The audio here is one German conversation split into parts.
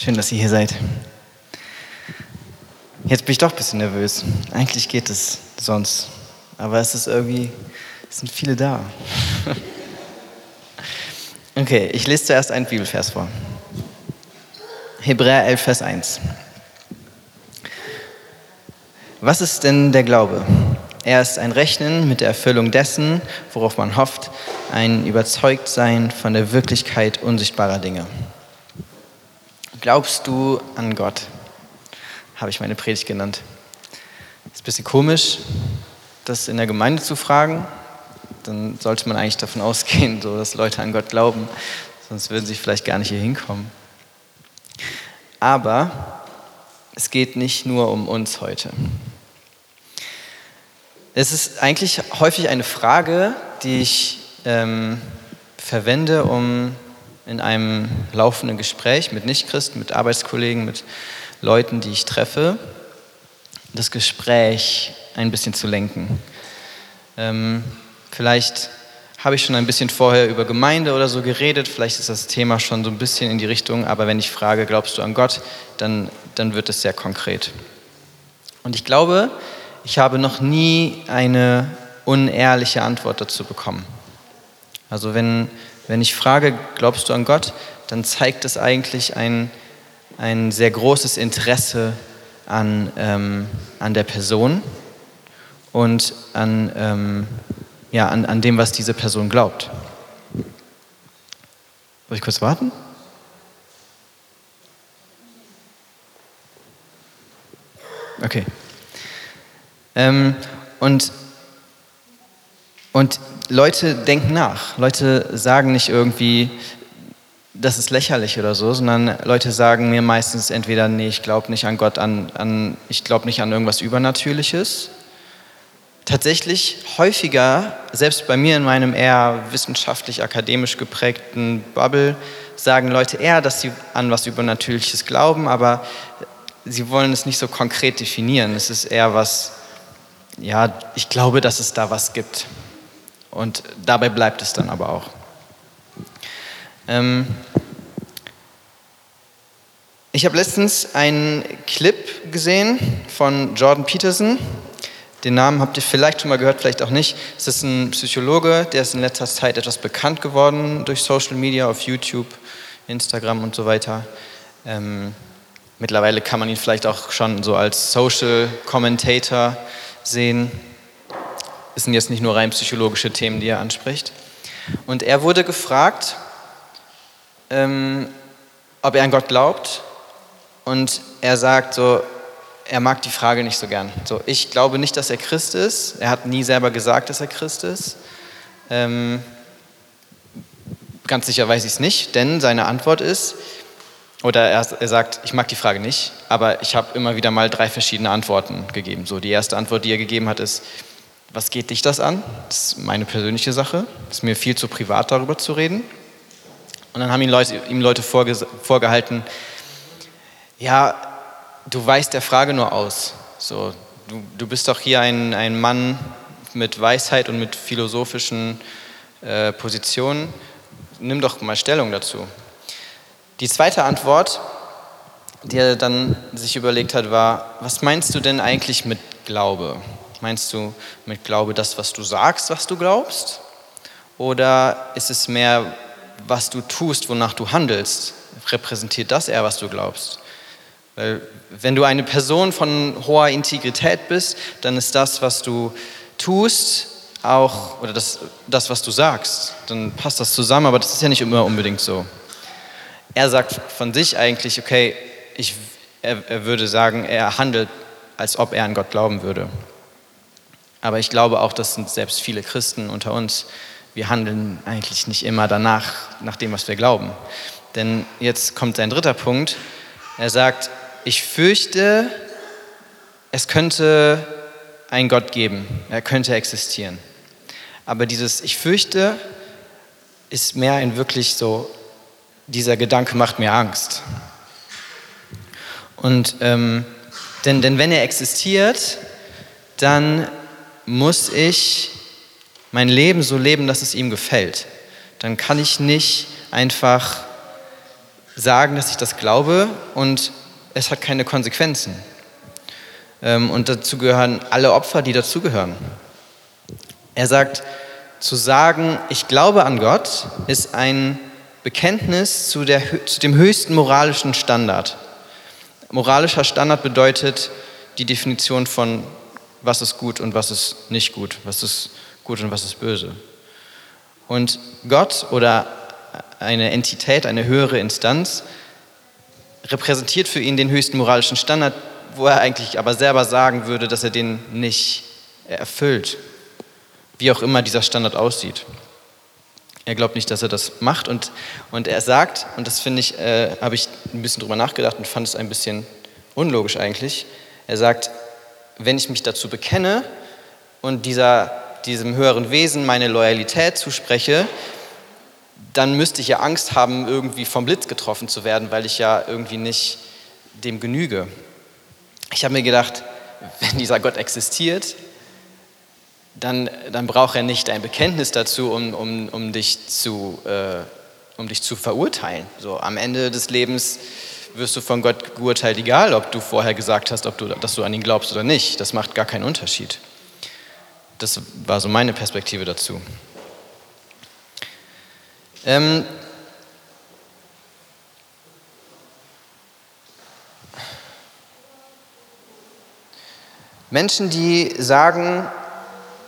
Schön, dass ihr hier seid. Jetzt bin ich doch ein bisschen nervös. Eigentlich geht es sonst. Aber es ist irgendwie, es sind viele da. Okay, ich lese zuerst einen Bibelvers vor. Hebräer 11, Vers 1. Was ist denn der Glaube? Er ist ein Rechnen mit der Erfüllung dessen, worauf man hofft, ein Überzeugtsein von der Wirklichkeit unsichtbarer Dinge. Glaubst du an Gott? Habe ich meine Predigt genannt. Ist ein bisschen komisch, das in der Gemeinde zu fragen. Dann sollte man eigentlich davon ausgehen, so, dass Leute an Gott glauben. Sonst würden sie vielleicht gar nicht hier hinkommen. Aber es geht nicht nur um uns heute. Es ist eigentlich häufig eine Frage, die ich ähm, verwende, um in einem laufenden Gespräch mit Nichtchristen, mit Arbeitskollegen, mit Leuten, die ich treffe, das Gespräch ein bisschen zu lenken. Ähm, vielleicht habe ich schon ein bisschen vorher über Gemeinde oder so geredet, vielleicht ist das Thema schon so ein bisschen in die Richtung, aber wenn ich frage, glaubst du an Gott, dann, dann wird es sehr konkret. Und ich glaube, ich habe noch nie eine unehrliche Antwort dazu bekommen. Also wenn, wenn ich frage, glaubst du an Gott, dann zeigt es eigentlich ein, ein sehr großes Interesse an, ähm, an der Person und an, ähm, ja, an, an dem, was diese Person glaubt. Muss ich kurz warten? Okay. Ähm, und, und Leute denken nach. Leute sagen nicht irgendwie, das ist lächerlich oder so, sondern Leute sagen mir meistens entweder, nee, ich glaube nicht an Gott, an, an, ich glaube nicht an irgendwas Übernatürliches. Tatsächlich häufiger, selbst bei mir in meinem eher wissenschaftlich-akademisch geprägten Bubble, sagen Leute eher, dass sie an was Übernatürliches glauben, aber sie wollen es nicht so konkret definieren. Es ist eher was, ja, ich glaube, dass es da was gibt. Und dabei bleibt es dann aber auch. Ähm ich habe letztens einen Clip gesehen von Jordan Peterson. Den Namen habt ihr vielleicht schon mal gehört, vielleicht auch nicht. Es ist ein Psychologe, der ist in letzter Zeit etwas bekannt geworden durch Social Media, auf YouTube, Instagram und so weiter. Ähm, mittlerweile kann man ihn vielleicht auch schon so als Social Commentator sehen. Es sind jetzt nicht nur rein psychologische Themen, die er anspricht. Und er wurde gefragt, ähm, ob er an Gott glaubt. Und er sagt so, er mag die Frage nicht so gern. So, ich glaube nicht, dass er Christ ist. Er hat nie selber gesagt, dass er Christ ist. Ähm, ganz sicher weiß ich es nicht, denn seine Antwort ist, oder er, er, sagt, ich mag die Frage nicht, aber ich habe immer wieder mal drei verschiedene Antworten gegeben. So, die erste Antwort, die er gegeben hat, ist, was geht dich das an? Das ist meine persönliche Sache. Es ist mir viel zu privat, darüber zu reden. Und dann haben ihm Leute, ihm Leute vorge vorgehalten, ja, du weißt der Frage nur aus. So, du, du bist doch hier ein, ein Mann mit Weisheit und mit philosophischen äh, Positionen. Nimm doch mal Stellung dazu. Die zweite Antwort, die er dann sich überlegt hat, war, was meinst du denn eigentlich mit Glaube? Meinst du mit Glaube das, was du sagst, was du glaubst? Oder ist es mehr, was du tust, wonach du handelst? Repräsentiert das eher, was du glaubst? Weil wenn du eine Person von hoher Integrität bist, dann ist das, was du tust, auch, oder das, das, was du sagst, dann passt das zusammen, aber das ist ja nicht immer unbedingt so. Er sagt von sich eigentlich, okay, ich, er, er würde sagen, er handelt, als ob er an Gott glauben würde. Aber ich glaube auch, das sind selbst viele Christen unter uns, wir handeln eigentlich nicht immer danach, nach dem, was wir glauben. Denn jetzt kommt sein dritter Punkt. Er sagt, ich fürchte, es könnte einen Gott geben, er könnte existieren. Aber dieses Ich fürchte ist mehr ein wirklich so, dieser Gedanke macht mir Angst. Und ähm, denn, denn wenn er existiert, dann muss ich mein Leben so leben, dass es ihm gefällt. Dann kann ich nicht einfach sagen, dass ich das glaube und es hat keine Konsequenzen. Ähm, und dazu gehören alle Opfer, die dazugehören. Er sagt, zu sagen, ich glaube an Gott, ist ein Bekenntnis zu, der, zu dem höchsten moralischen Standard. Moralischer Standard bedeutet die Definition von, was ist gut und was ist nicht gut, was ist gut und was ist böse. Und Gott oder eine Entität, eine höhere Instanz, repräsentiert für ihn den höchsten moralischen Standard, wo er eigentlich aber selber sagen würde, dass er den nicht erfüllt, wie auch immer dieser Standard aussieht. Er glaubt nicht, dass er das macht und, und er sagt, und das finde ich, äh, habe ich ein bisschen drüber nachgedacht und fand es ein bisschen unlogisch eigentlich, er sagt, wenn ich mich dazu bekenne und dieser, diesem höheren Wesen meine Loyalität zuspreche, dann müsste ich ja Angst haben, irgendwie vom Blitz getroffen zu werden, weil ich ja irgendwie nicht dem genüge. Ich habe mir gedacht, wenn dieser Gott existiert, dann, dann braucht er nicht ein Bekenntnis dazu, um, um, um, dich, zu, äh, um dich zu verurteilen. So, am Ende des Lebens wirst du von Gott geurteilt, egal ob du vorher gesagt hast, ob du, dass du an ihn glaubst oder nicht. Das macht gar keinen Unterschied. Das war so meine Perspektive dazu. Ähm, Menschen, die sagen,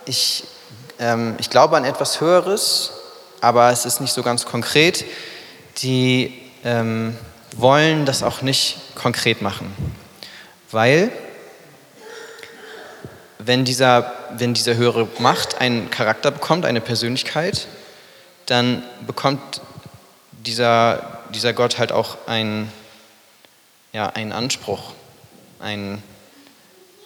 ich, ähm, ich glaube an etwas Höheres, aber es ist nicht so ganz konkret, die ähm, wollen das auch nicht konkret machen. Weil, wenn dieser, wenn diese höhere Macht einen Charakter bekommt, eine Persönlichkeit, dann bekommt dieser, dieser Gott halt auch einen, ja, einen Anspruch. Ein,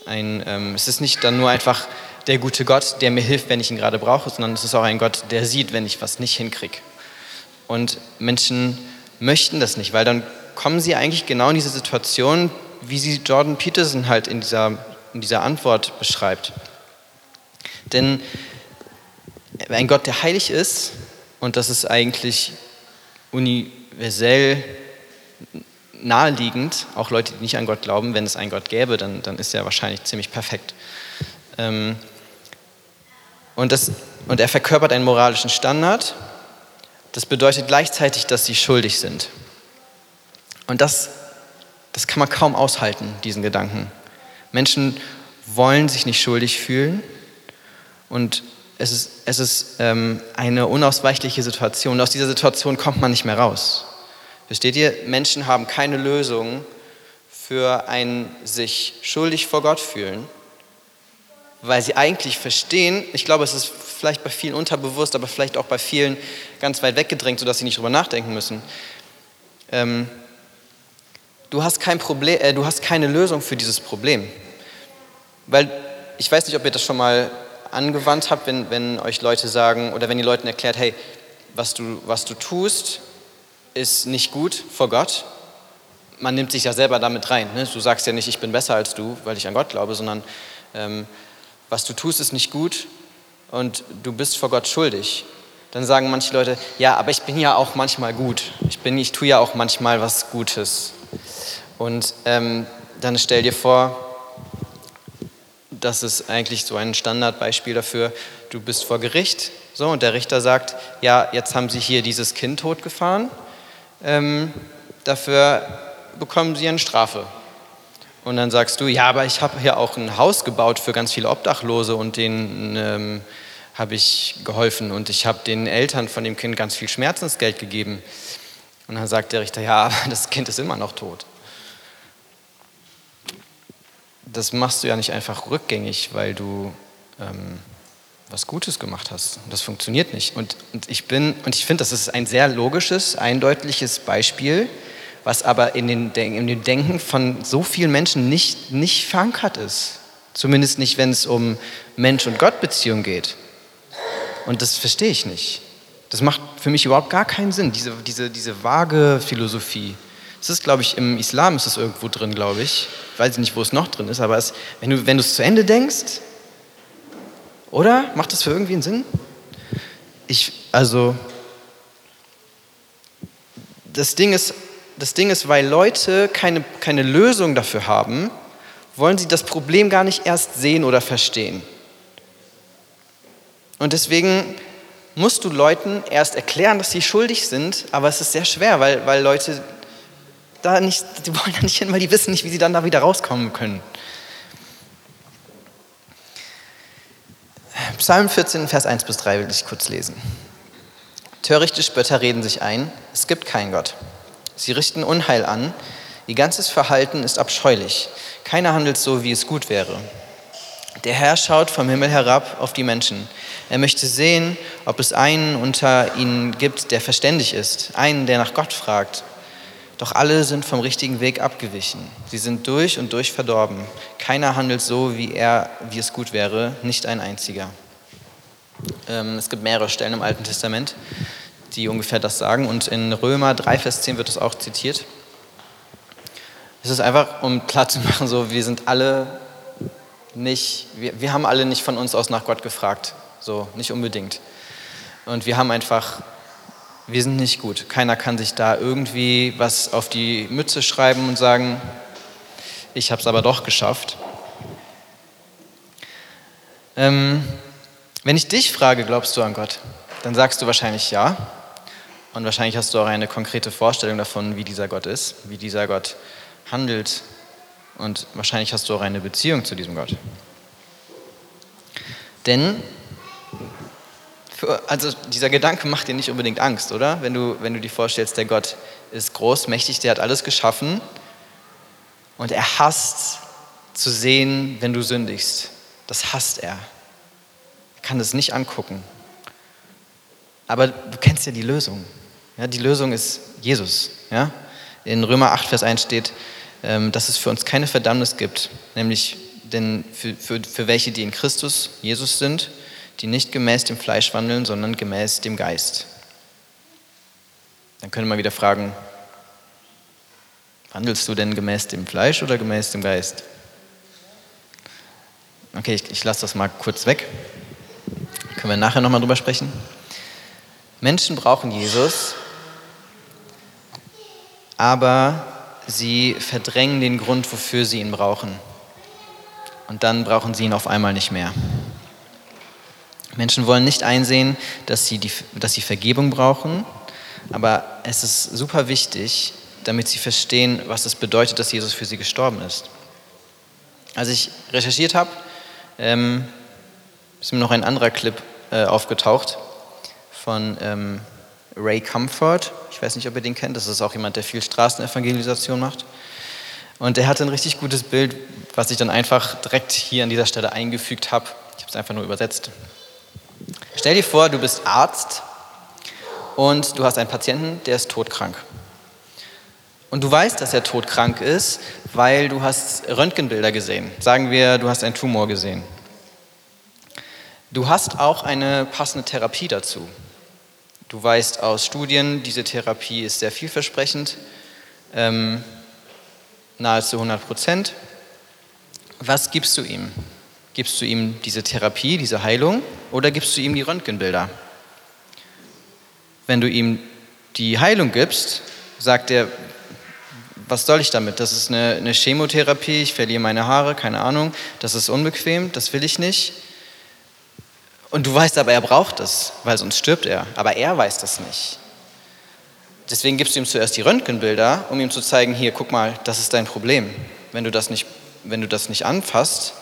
ein, ähm, es ist nicht dann nur einfach der gute Gott, der mir hilft, wenn ich ihn gerade brauche, sondern es ist auch ein Gott, der sieht, wenn ich was nicht hinkriege. Und Menschen möchten das nicht, weil dann kommen sie eigentlich genau in diese Situation, wie sie Jordan Peterson halt in dieser, in dieser Antwort beschreibt. Denn ein Gott, der heilig ist, und das ist eigentlich universell naheliegend, auch Leute, die nicht an Gott glauben, wenn es einen Gott gäbe, dann, dann ist er wahrscheinlich ziemlich perfekt. Ähm, und, das, und er verkörpert einen moralischen Standard. Das bedeutet gleichzeitig, dass sie schuldig sind. Und das, das kann man kaum aushalten, diesen Gedanken. Menschen wollen sich nicht schuldig fühlen und es ist, es ist ähm, eine unausweichliche Situation. Aus dieser Situation kommt man nicht mehr raus. Versteht ihr? Menschen haben keine Lösung für ein sich schuldig vor Gott fühlen, weil sie eigentlich verstehen, ich glaube, es ist vielleicht bei vielen unterbewusst, aber vielleicht auch bei vielen ganz weit weggedrängt, sodass sie nicht drüber nachdenken müssen. Ähm, du, hast kein Problem, äh, du hast keine Lösung für dieses Problem. Weil ich weiß nicht, ob ihr das schon mal angewandt habt, wenn, wenn euch Leute sagen oder wenn ihr Leuten erklärt, hey, was du, was du tust, ist nicht gut vor Gott. Man nimmt sich ja selber damit rein. Ne? Du sagst ja nicht, ich bin besser als du, weil ich an Gott glaube, sondern ähm, was du tust, ist nicht gut und du bist vor Gott schuldig. Dann sagen manche Leute, ja, aber ich bin ja auch manchmal gut. Ich, bin, ich tue ja auch manchmal was Gutes. Und ähm, dann stell dir vor, das ist eigentlich so ein Standardbeispiel dafür, du bist vor Gericht so, und der Richter sagt, ja, jetzt haben Sie hier dieses Kind totgefahren, ähm, dafür bekommen Sie eine Strafe. Und dann sagst du, ja, aber ich habe hier auch ein Haus gebaut für ganz viele Obdachlose und denen ähm, habe ich geholfen und ich habe den Eltern von dem Kind ganz viel Schmerzensgeld gegeben. Und dann sagt der Richter, ja, das Kind ist immer noch tot das machst du ja nicht einfach rückgängig, weil du ähm, was Gutes gemacht hast. Das funktioniert nicht. Und, und ich bin, und ich finde, das ist ein sehr logisches, eindeutiges Beispiel, was aber in, den, in dem Denken von so vielen Menschen nicht, nicht verankert ist. Zumindest nicht, wenn es um Mensch- und Gott-Beziehung geht. Und das verstehe ich nicht. Das macht für mich überhaupt gar keinen Sinn, diese, diese, diese vage Philosophie. Es ist, glaube ich, im Islam ist es irgendwo drin, glaube ich. Ich weiß nicht, wo es noch drin ist, aber es, wenn du es zu Ende denkst, oder? Macht das für irgendwie einen Sinn? Ich, also, das Ding ist, das Ding ist, weil Leute keine, keine Lösung dafür haben, wollen sie das Problem gar nicht erst sehen oder verstehen. Und deswegen musst du Leuten erst erklären, dass sie schuldig sind, aber es ist sehr schwer, weil, weil Leute da nicht, die wollen da nicht hin, weil die wissen nicht, wie sie dann da wieder rauskommen können. Psalm 14, Vers 1 bis 3 will ich kurz lesen. Törichte Spötter reden sich ein, es gibt keinen Gott. Sie richten Unheil an, ihr ganzes Verhalten ist abscheulich. Keiner handelt so, wie es gut wäre. Der Herr schaut vom Himmel herab auf die Menschen. Er möchte sehen, ob es einen unter ihnen gibt, der verständig ist, einen, der nach Gott fragt. Doch alle sind vom richtigen Weg abgewichen. Sie sind durch und durch verdorben. Keiner handelt so, wie er, wie es gut wäre, nicht ein einziger. Ähm, es gibt mehrere Stellen im Alten Testament, die ungefähr das sagen. Und in Römer 3, Vers 10 wird es auch zitiert. Es ist einfach, um klar zu machen, so, wir sind alle nicht, wir, wir haben alle nicht von uns aus nach Gott gefragt, so nicht unbedingt. Und wir haben einfach, wir sind nicht gut. Keiner kann sich da irgendwie was auf die Mütze schreiben und sagen, ich habe es aber doch geschafft. Ähm, wenn ich dich frage, glaubst du an Gott, dann sagst du wahrscheinlich ja. Und wahrscheinlich hast du auch eine konkrete Vorstellung davon, wie dieser Gott ist, wie dieser Gott handelt, und wahrscheinlich hast du auch eine Beziehung zu diesem Gott. Denn, für, also dieser Gedanke macht dir nicht unbedingt Angst, oder? Wenn du, wenn du dir vorstellst, der Gott ist groß, mächtig, der hat alles geschaffen und er hasst zu sehen, wenn du sündigst. Das hasst er. Er kann das nicht angucken. Aber du kennst ja die Lösung. Ja, die Lösung ist Jesus. Ja? In Römer 8, Vers 1 steht, ähm, dass es für uns keine Verdammnis gibt, nämlich denn für, für, für welche, die in Christus, Jesus sind, die nicht gemäß dem Fleisch wandeln, sondern gemäß dem Geist. Dann könnte man wieder fragen, wandelst du denn gemäß dem Fleisch oder gemäß dem Geist? Okay, ich, ich lasse das mal kurz weg. Können wir nachher nochmal drüber sprechen. Menschen brauchen Jesus, aber sie verdrängen den Grund, wofür sie ihn brauchen. Und dann brauchen sie ihn auf einmal nicht mehr. Menschen wollen nicht einsehen, dass sie, die, dass sie Vergebung brauchen, aber es ist super wichtig, damit sie verstehen, was es bedeutet, dass Jesus für sie gestorben ist. Als ich recherchiert habe, ähm, ist mir noch ein anderer Clip äh, aufgetaucht von ähm, Ray Comfort. Ich weiß nicht, ob ihr den kennt. Das ist auch jemand, der viel Straßenevangelisation macht. Und er hatte ein richtig gutes Bild, was ich dann einfach direkt hier an dieser Stelle eingefügt habe. Ich habe es einfach nur übersetzt. Stell dir vor, du bist Arzt und du hast einen Patienten, der ist todkrank. Und du weißt, dass er todkrank ist, weil du hast Röntgenbilder gesehen. Sagen wir, du hast einen Tumor gesehen. Du hast auch eine passende Therapie dazu. Du weißt aus Studien, diese Therapie ist sehr vielversprechend, ähm, nahezu 100 Prozent. Was gibst du ihm? Gibst du ihm diese Therapie, diese Heilung oder gibst du ihm die Röntgenbilder? Wenn du ihm die Heilung gibst, sagt er, was soll ich damit? Das ist eine, eine Chemotherapie, ich verliere meine Haare, keine Ahnung, das ist unbequem, das will ich nicht. Und du weißt aber, er braucht es, weil sonst stirbt er. Aber er weiß das nicht. Deswegen gibst du ihm zuerst die Röntgenbilder, um ihm zu zeigen, hier, guck mal, das ist dein Problem. Wenn du das nicht, wenn du das nicht anfasst,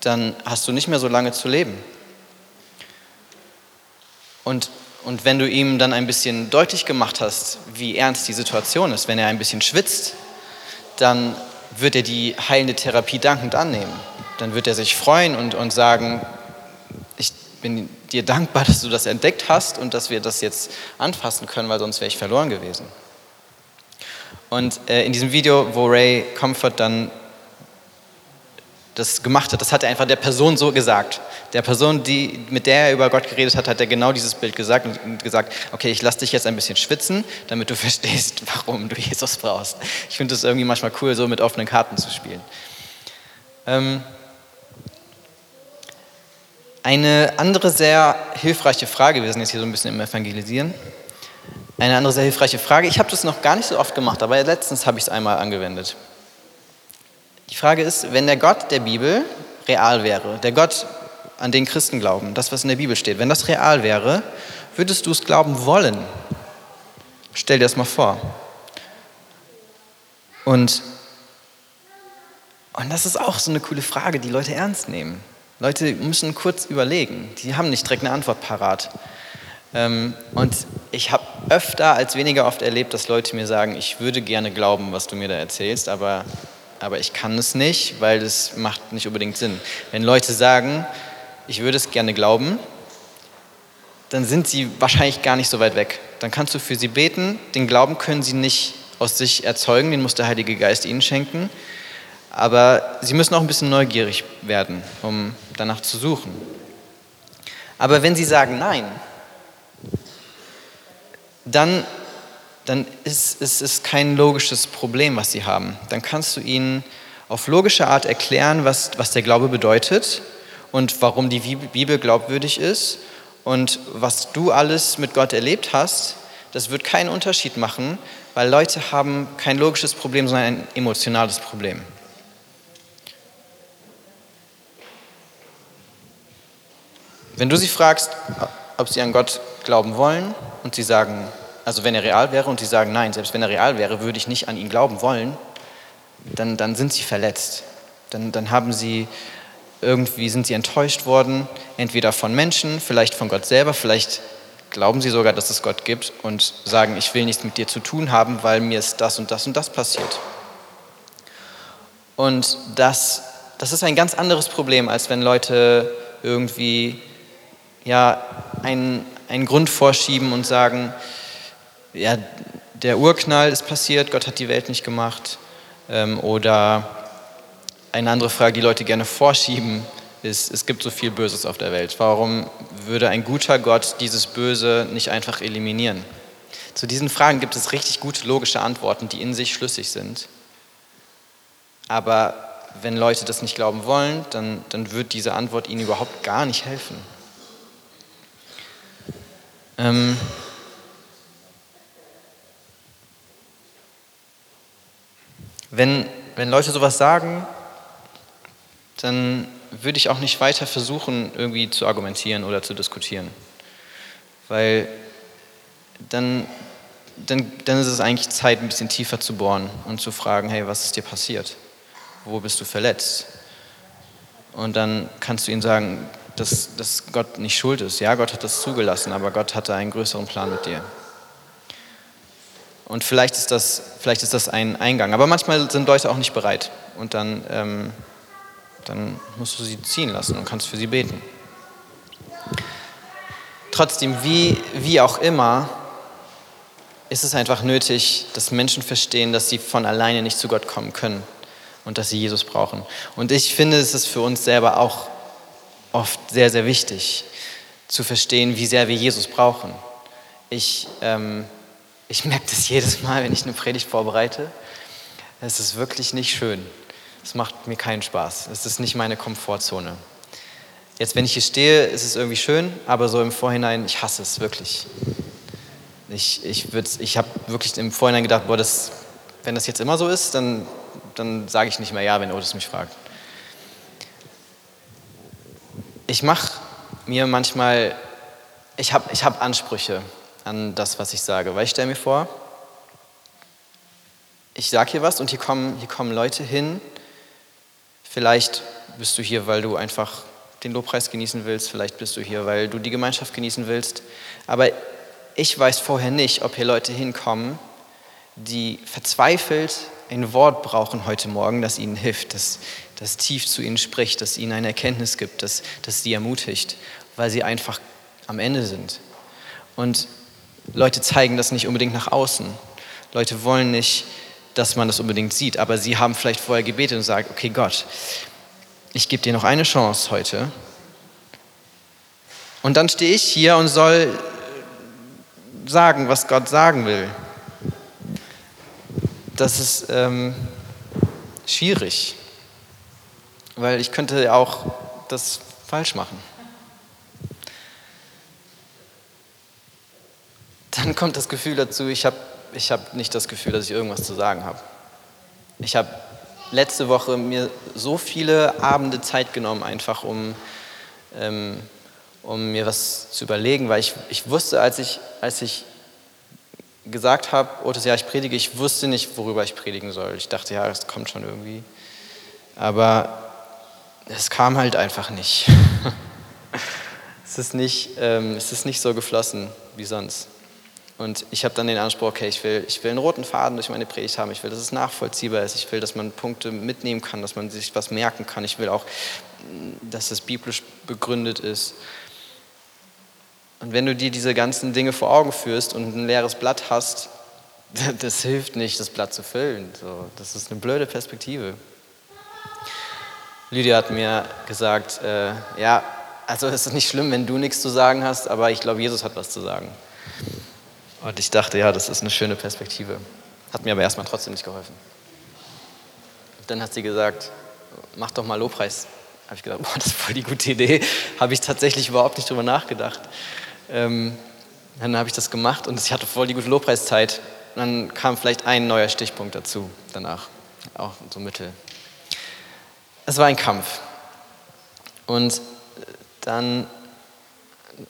dann hast du nicht mehr so lange zu leben. Und, und wenn du ihm dann ein bisschen deutlich gemacht hast, wie ernst die Situation ist, wenn er ein bisschen schwitzt, dann wird er die heilende Therapie dankend annehmen. Dann wird er sich freuen und, und sagen, bin dir dankbar, dass du das entdeckt hast und dass wir das jetzt anfassen können, weil sonst wäre ich verloren gewesen. Und äh, in diesem Video, wo Ray Comfort dann das gemacht hat, das hat er einfach der Person so gesagt. Der Person, die, mit der er über Gott geredet hat, hat er genau dieses Bild gesagt und gesagt, okay, ich lasse dich jetzt ein bisschen schwitzen, damit du verstehst, warum du Jesus brauchst. Ich finde es irgendwie manchmal cool, so mit offenen Karten zu spielen. Ähm, eine andere sehr hilfreiche Frage, wir sind jetzt hier so ein bisschen im Evangelisieren, Eine andere sehr hilfreiche Frage. Ich habe das noch gar nicht so oft gemacht, aber letztens habe ich es einmal angewendet. Die Frage ist, wenn der Gott der Bibel real wäre, der Gott, an den Christen glauben, das, was in der Bibel steht, wenn das real wäre, würdest du es glauben wollen? Stell dir das mal vor. Und, und das ist auch so eine coole Frage, die Leute ernst nehmen. Leute müssen kurz überlegen. Die haben nicht direkt eine Antwort parat. Ähm, und ich habe öfter als weniger oft erlebt, dass Leute mir sagen, ich würde gerne glauben, was du mir da erzählst, aber, aber ich kann es nicht, weil das macht nicht unbedingt Sinn. Wenn Leute sagen, ich würde es gerne glauben, dann sind sie wahrscheinlich gar nicht so weit weg. Dann kannst du für sie beten, den Glauben können sie nicht aus sich erzeugen, den muss der Heilige Geist ihnen schenken. Aber sie müssen auch ein bisschen neugierig werden, um danach zu suchen. Aber wenn sie sagen Nein, dann, dann ist es kein logisches Problem, was sie haben. Dann kannst du ihnen auf logische Art erklären, was, was der Glaube bedeutet und warum die Bibel glaubwürdig ist und was du alles mit Gott erlebt hast. Das wird keinen Unterschied machen, weil Leute haben kein logisches Problem, sondern ein emotionales Problem. Wenn du sie fragst, ob sie an Gott glauben wollen und sie sagen, also wenn er real wäre und sie sagen, nein, selbst wenn er real wäre, würde ich nicht an ihn glauben wollen, dann, dann sind sie verletzt. Dann, dann haben sie irgendwie sind sie enttäuscht worden, entweder von Menschen, vielleicht von Gott selber, vielleicht glauben sie sogar, dass es Gott gibt und sagen, ich will nichts mit dir zu tun haben, weil mir ist das und das und das passiert. Und das, das ist ein ganz anderes Problem, als wenn Leute irgendwie ja, einen, einen Grund vorschieben und sagen, ja, der Urknall ist passiert, Gott hat die Welt nicht gemacht. Ähm, oder eine andere Frage, die Leute gerne vorschieben, ist, es gibt so viel Böses auf der Welt. Warum würde ein guter Gott dieses Böse nicht einfach eliminieren? Zu diesen Fragen gibt es richtig gute logische Antworten, die in sich schlüssig sind. Aber wenn Leute das nicht glauben wollen, dann, dann wird diese Antwort ihnen überhaupt gar nicht helfen. Ähm, Wenn, wenn Leute sowas sagen, dann würde ich auch nicht weiter versuchen, irgendwie zu argumentieren oder zu diskutieren. Weil dann, dann, dann ist es eigentlich Zeit, ein bisschen tiefer zu bohren und zu fragen, hey, was ist dir passiert? Wo bist du verletzt? Und dann kannst du ihnen sagen, dass, dass Gott nicht schuld ist. Ja, Gott hat das zugelassen, aber Gott hatte einen größeren Plan mit dir. Und vielleicht ist das, vielleicht ist das ein Eingang. Aber manchmal sind Leute auch nicht bereit. Und dann, ähm, dann musst du sie ziehen lassen und kannst für sie beten. Trotzdem, wie, wie auch immer, ist es einfach nötig, dass Menschen verstehen, dass sie von alleine nicht zu Gott kommen können und dass sie Jesus brauchen. Und ich finde, es ist für uns selber auch oft sehr, sehr wichtig zu verstehen, wie sehr wir Jesus brauchen. Ich ähm, ich merke das jedes Mal, wenn ich eine Predigt vorbereite. Es ist wirklich nicht schön. Es macht mir keinen Spaß. Es ist nicht meine Komfortzone. Jetzt, wenn ich hier stehe, ist es irgendwie schön, aber so im Vorhinein, ich hasse es wirklich. Ich, ich, ich habe wirklich im Vorhinein gedacht, boah, das, wenn das jetzt immer so ist, dann, dann sage ich nicht mehr ja, wenn Otis mich fragt. Ich mache mir manchmal, ich habe ich hab Ansprüche an das, was ich sage. Weil ich stelle mir vor, ich sage hier was und hier kommen, hier kommen Leute hin. Vielleicht bist du hier, weil du einfach den Lobpreis genießen willst. Vielleicht bist du hier, weil du die Gemeinschaft genießen willst. Aber ich weiß vorher nicht, ob hier Leute hinkommen, die verzweifelt ein Wort brauchen heute Morgen, das ihnen hilft, das, das tief zu ihnen spricht, das ihnen eine Erkenntnis gibt, das, das sie ermutigt, weil sie einfach am Ende sind. Und Leute zeigen das nicht unbedingt nach außen. Leute wollen nicht, dass man das unbedingt sieht, aber sie haben vielleicht vorher gebetet und sagen, okay Gott, ich gebe dir noch eine Chance heute. Und dann stehe ich hier und soll sagen, was Gott sagen will. Das ist ähm, schwierig, weil ich könnte auch das falsch machen. kommt das Gefühl dazu, ich habe ich hab nicht das Gefühl, dass ich irgendwas zu sagen habe. Ich habe letzte Woche mir so viele Abende Zeit genommen, einfach um, ähm, um mir was zu überlegen, weil ich, ich wusste, als ich, als ich gesagt habe, oh, das Jahr ich predige, ich wusste nicht, worüber ich predigen soll. Ich dachte, ja, das kommt schon irgendwie. Aber es kam halt einfach nicht. es, ist nicht ähm, es ist nicht so geflossen wie sonst. Und ich habe dann den Anspruch, okay, ich will, ich will einen roten Faden durch meine Predigt haben. Ich will, dass es nachvollziehbar ist. Ich will, dass man Punkte mitnehmen kann, dass man sich was merken kann. Ich will auch, dass es biblisch begründet ist. Und wenn du dir diese ganzen Dinge vor Augen führst und ein leeres Blatt hast, das hilft nicht, das Blatt zu füllen. So, das ist eine blöde Perspektive. Lydia hat mir gesagt, äh, ja, also es ist nicht schlimm, wenn du nichts zu sagen hast, aber ich glaube, Jesus hat was zu sagen. Und ich dachte, ja, das ist eine schöne Perspektive. Hat mir aber erstmal trotzdem nicht geholfen. dann hat sie gesagt, mach doch mal Lobpreis. Habe ich gedacht, boah, das ist voll die gute Idee. Habe ich tatsächlich überhaupt nicht drüber nachgedacht. Ähm, dann habe ich das gemacht und ich hatte voll die gute Lobpreiszeit. Und dann kam vielleicht ein neuer Stichpunkt dazu danach, auch so mittel. Es war ein Kampf. Und dann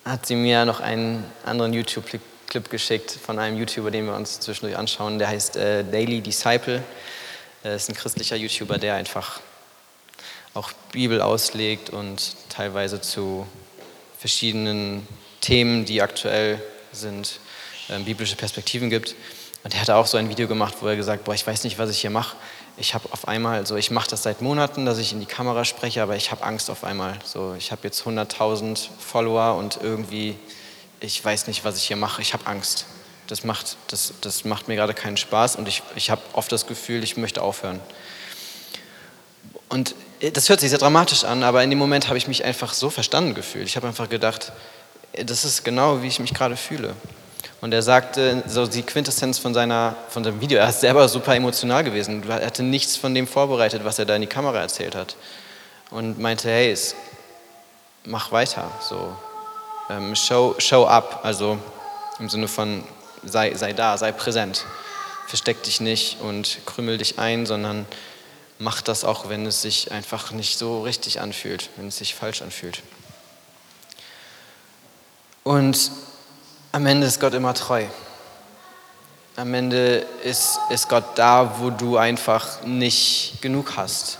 hat sie mir noch einen anderen YouTube-Clip Clip geschickt von einem YouTuber, den wir uns zwischendurch anschauen. Der heißt äh, Daily Disciple. Er ist ein christlicher YouTuber, der einfach auch Bibel auslegt und teilweise zu verschiedenen Themen, die aktuell sind, äh, biblische Perspektiven gibt. Und er hat auch so ein Video gemacht, wo er gesagt, boah, ich weiß nicht, was ich hier mache. Ich habe auf einmal, also ich mache das seit Monaten, dass ich in die Kamera spreche, aber ich habe Angst auf einmal. So, ich habe jetzt 100.000 Follower und irgendwie ich weiß nicht, was ich hier mache, ich habe Angst. Das macht, das, das macht mir gerade keinen Spaß und ich, ich habe oft das Gefühl, ich möchte aufhören. Und das hört sich sehr dramatisch an, aber in dem Moment habe ich mich einfach so verstanden gefühlt. Ich habe einfach gedacht, das ist genau, wie ich mich gerade fühle. Und er sagte, so die Quintessenz von, seiner, von seinem Video, er ist selber super emotional gewesen. Er hatte nichts von dem vorbereitet, was er da in die Kamera erzählt hat. Und meinte, hey, mach weiter. So, ähm, show, show up, also im Sinne von sei, sei da, sei präsent. Versteck dich nicht und krümel dich ein, sondern mach das auch, wenn es sich einfach nicht so richtig anfühlt, wenn es sich falsch anfühlt. Und am Ende ist Gott immer treu. Am Ende ist, ist Gott da, wo du einfach nicht genug hast,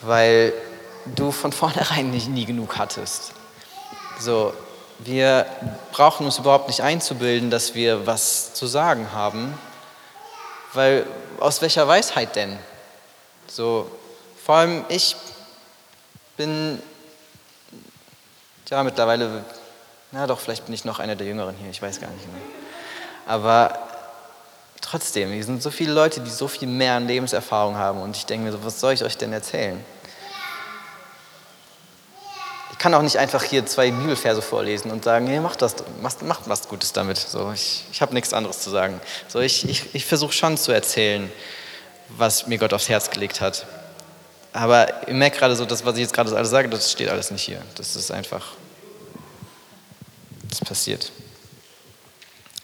weil du von vornherein nicht, nie genug hattest. So, wir brauchen uns überhaupt nicht einzubilden, dass wir was zu sagen haben, weil aus welcher Weisheit denn? So, vor allem ich bin ja mittlerweile, na doch, vielleicht bin ich noch einer der Jüngeren hier, ich weiß gar nicht mehr. Aber trotzdem, hier sind so viele Leute, die so viel mehr an Lebenserfahrung haben und ich denke mir so, was soll ich euch denn erzählen? kann auch nicht einfach hier zwei Bibelverse vorlesen und sagen, hey, mach das, mach, mach was Gutes damit. So, ich ich habe nichts anderes zu sagen. So, ich ich, ich versuche schon zu erzählen, was mir Gott aufs Herz gelegt hat. Aber ihr merkt gerade so, das, was ich jetzt gerade alles sage, das steht alles nicht hier. Das ist einfach, das passiert.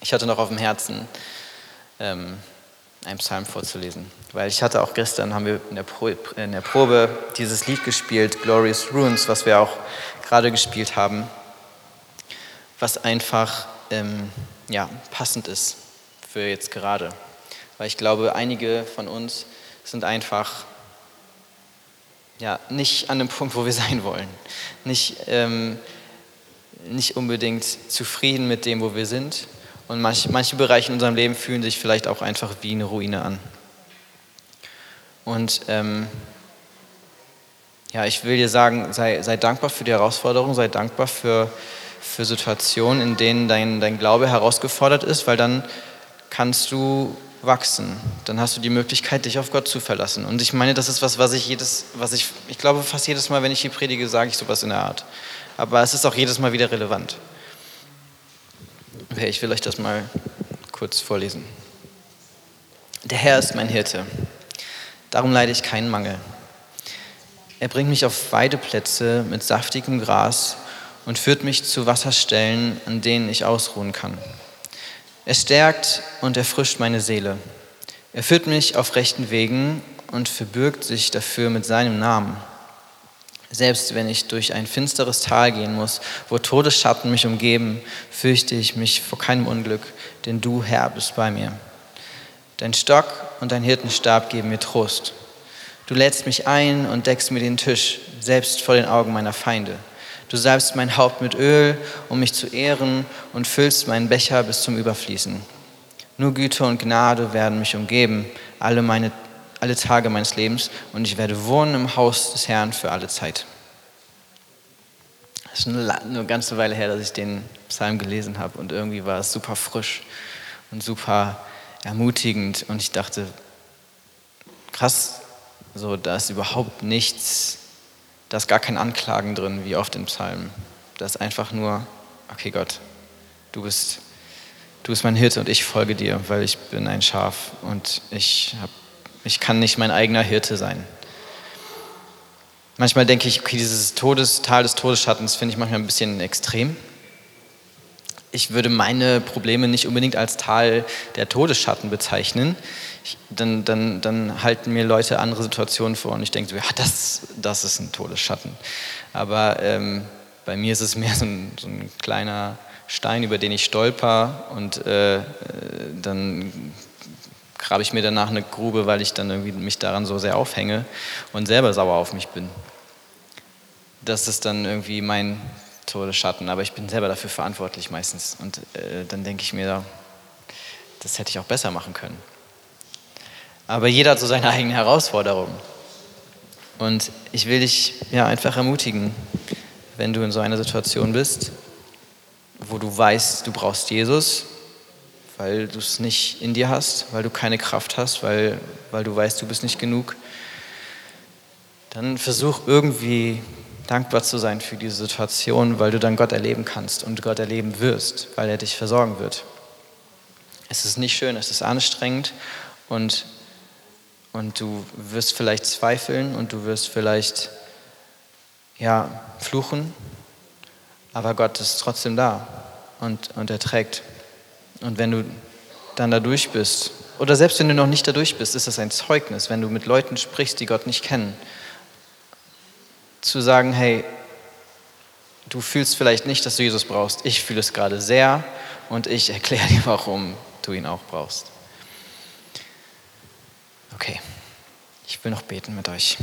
Ich hatte noch auf dem Herzen, ähm, einen Psalm vorzulesen. Weil ich hatte auch gestern, haben wir in der, in der Probe dieses Lied gespielt, Glorious Ruins, was wir auch gerade gespielt haben, was einfach ähm, ja, passend ist für jetzt gerade. Weil ich glaube, einige von uns sind einfach ja, nicht an dem Punkt, wo wir sein wollen. Nicht, ähm, nicht unbedingt zufrieden mit dem, wo wir sind und manch, manche Bereiche in unserem Leben fühlen sich vielleicht auch einfach wie eine Ruine an. Und ähm, ja, ich will dir sagen, sei, sei dankbar für die Herausforderung, sei dankbar für, für Situationen, in denen dein, dein Glaube herausgefordert ist, weil dann kannst du wachsen. Dann hast du die Möglichkeit, dich auf Gott zu verlassen. Und ich meine, das ist was, was ich jedes, was ich, ich glaube fast jedes Mal, wenn ich hier predige, sage ich sowas in der Art. Aber es ist auch jedes Mal wieder relevant. Okay, ich will euch das mal kurz vorlesen. Der Herr ist mein Hirte, darum leide ich keinen Mangel. Er bringt mich auf Weideplätze mit saftigem Gras und führt mich zu Wasserstellen, an denen ich ausruhen kann. Er stärkt und erfrischt meine Seele. Er führt mich auf rechten Wegen und verbürgt sich dafür mit seinem Namen. Selbst wenn ich durch ein finsteres Tal gehen muss, wo Todesschatten mich umgeben, fürchte ich mich vor keinem Unglück, denn du, Herr, bist bei mir. Dein Stock und dein Hirtenstab geben mir Trost. Du lädst mich ein und deckst mir den Tisch, selbst vor den Augen meiner Feinde. Du salbst mein Haupt mit Öl, um mich zu ehren, und füllst meinen Becher bis zum Überfließen. Nur Güte und Gnade werden mich umgeben, alle, meine, alle Tage meines Lebens, und ich werde wohnen im Haus des Herrn für alle Zeit. Es ist eine, eine ganze Weile her, dass ich den Psalm gelesen habe, und irgendwie war es super frisch und super ermutigend, und ich dachte, krass, so, da ist überhaupt nichts, da ist gar kein Anklagen drin, wie oft in Psalmen. Da ist einfach nur, okay Gott, du bist, du bist mein Hirte und ich folge dir, weil ich bin ein Schaf und ich, hab, ich kann nicht mein eigener Hirte sein. Manchmal denke ich, okay, dieses Todes, Tal des Todesschattens finde ich manchmal ein bisschen extrem ich würde meine Probleme nicht unbedingt als Tal der Todesschatten bezeichnen. Ich, dann, dann, dann, halten mir Leute andere Situationen vor und ich denke so, ja, das, das ist ein Todesschatten. Aber ähm, bei mir ist es mehr so ein, so ein, kleiner Stein, über den ich stolper und äh, äh dann grabe ich mir danach eine Grube, weil ich dann irgendwie mich daran so sehr aufhänge und selber sauer auf mich bin. Das ist dann irgendwie mein Todesschatten, aber ich bin selber dafür verantwortlich meistens. Und äh, dann denke ich mir, das hätte ich auch besser machen können. Aber jeder hat so seine eigenen Herausforderungen. Und ich will dich ja einfach ermutigen, wenn du in so einer Situation bist, wo du weißt, du brauchst Jesus, weil du es nicht in dir hast, weil du keine Kraft hast, weil, weil du weißt, du bist nicht genug, dann versuch irgendwie dankbar zu sein für diese Situation, weil du dann Gott erleben kannst und Gott erleben wirst, weil er dich versorgen wird. Es ist nicht schön, es ist anstrengend und, und du wirst vielleicht zweifeln und du wirst vielleicht ja, fluchen, aber Gott ist trotzdem da und, und er trägt. Und wenn du dann da durch bist, oder selbst wenn du noch nicht da durch bist, ist das ein Zeugnis, wenn du mit Leuten sprichst, die Gott nicht kennen zu sagen, hey, du fühlst vielleicht nicht, dass du Jesus brauchst. Ich fühle es gerade sehr und ich erkläre dir, warum du ihn auch brauchst. Okay, ich will noch beten mit euch.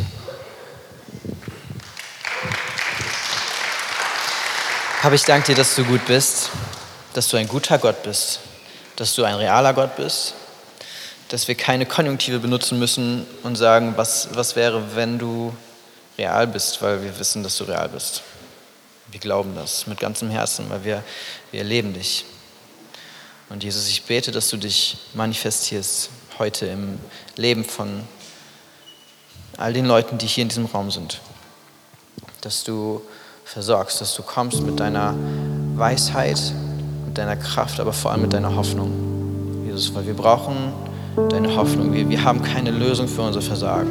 Habe ich danke dir, dass du gut bist, dass du ein guter Gott bist, dass du ein realer Gott bist, dass wir keine Konjunktive benutzen müssen und sagen, was, was wäre, wenn du real bist, weil wir wissen, dass du real bist. Wir glauben das mit ganzem Herzen, weil wir, wir erleben dich. Und Jesus, ich bete, dass du dich manifestierst heute im Leben von all den Leuten, die hier in diesem Raum sind. Dass du versorgst, dass du kommst mit deiner Weisheit, deiner Kraft, aber vor allem mit deiner Hoffnung. Jesus, weil wir brauchen deine Hoffnung. Wir, wir haben keine Lösung für unser Versagen.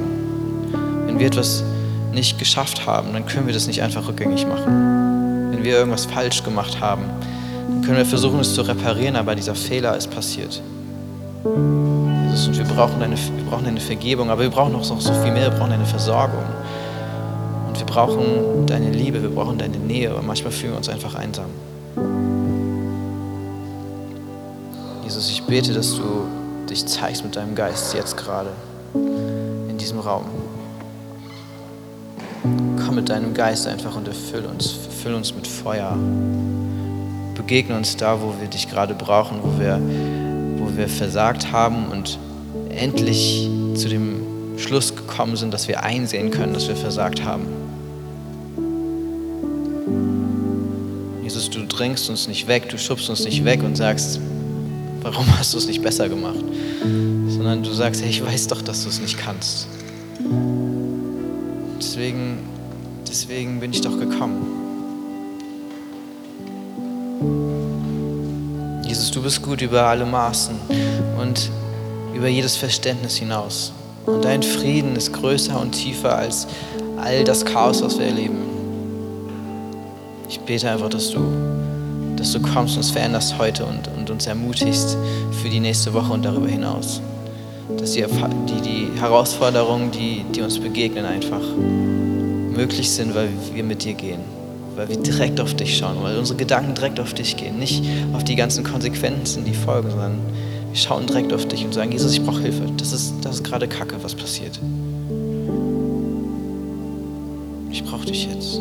Wenn wir etwas nicht geschafft haben, dann können wir das nicht einfach rückgängig machen. Wenn wir irgendwas falsch gemacht haben, dann können wir versuchen, es zu reparieren, aber dieser Fehler ist passiert. Jesus, und wir brauchen, deine, wir brauchen deine Vergebung, aber wir brauchen noch so viel mehr, wir brauchen deine Versorgung. Und wir brauchen deine Liebe, wir brauchen deine Nähe, und manchmal fühlen wir uns einfach einsam. Bete, dass du dich zeigst mit deinem Geist jetzt gerade in diesem Raum komm mit deinem Geist einfach und erfüll uns, erfüll uns mit Feuer. Begegne uns da, wo wir dich gerade brauchen, wo wir, wo wir versagt haben und endlich zu dem Schluss gekommen sind, dass wir einsehen können, dass wir versagt haben. Jesus, du drängst uns nicht weg, du schubst uns nicht weg und sagst, warum hast du es nicht besser gemacht? Sondern du sagst, hey, ich weiß doch, dass du es nicht kannst. Deswegen Deswegen bin ich doch gekommen. Jesus, du bist gut über alle Maßen und über jedes Verständnis hinaus. Und dein Frieden ist größer und tiefer als all das Chaos, was wir erleben. Ich bete einfach, dass du, dass du kommst und uns veränderst heute und, und uns ermutigst für die nächste Woche und darüber hinaus. Dass die, die, die Herausforderungen, die, die uns begegnen, einfach möglich sind, weil wir mit dir gehen. Weil wir direkt auf dich schauen, weil unsere Gedanken direkt auf dich gehen. Nicht auf die ganzen Konsequenzen, die folgen, sondern wir schauen direkt auf dich und sagen, Jesus, ich brauche Hilfe. Das ist, das ist gerade Kacke, was passiert. Ich brauche dich jetzt.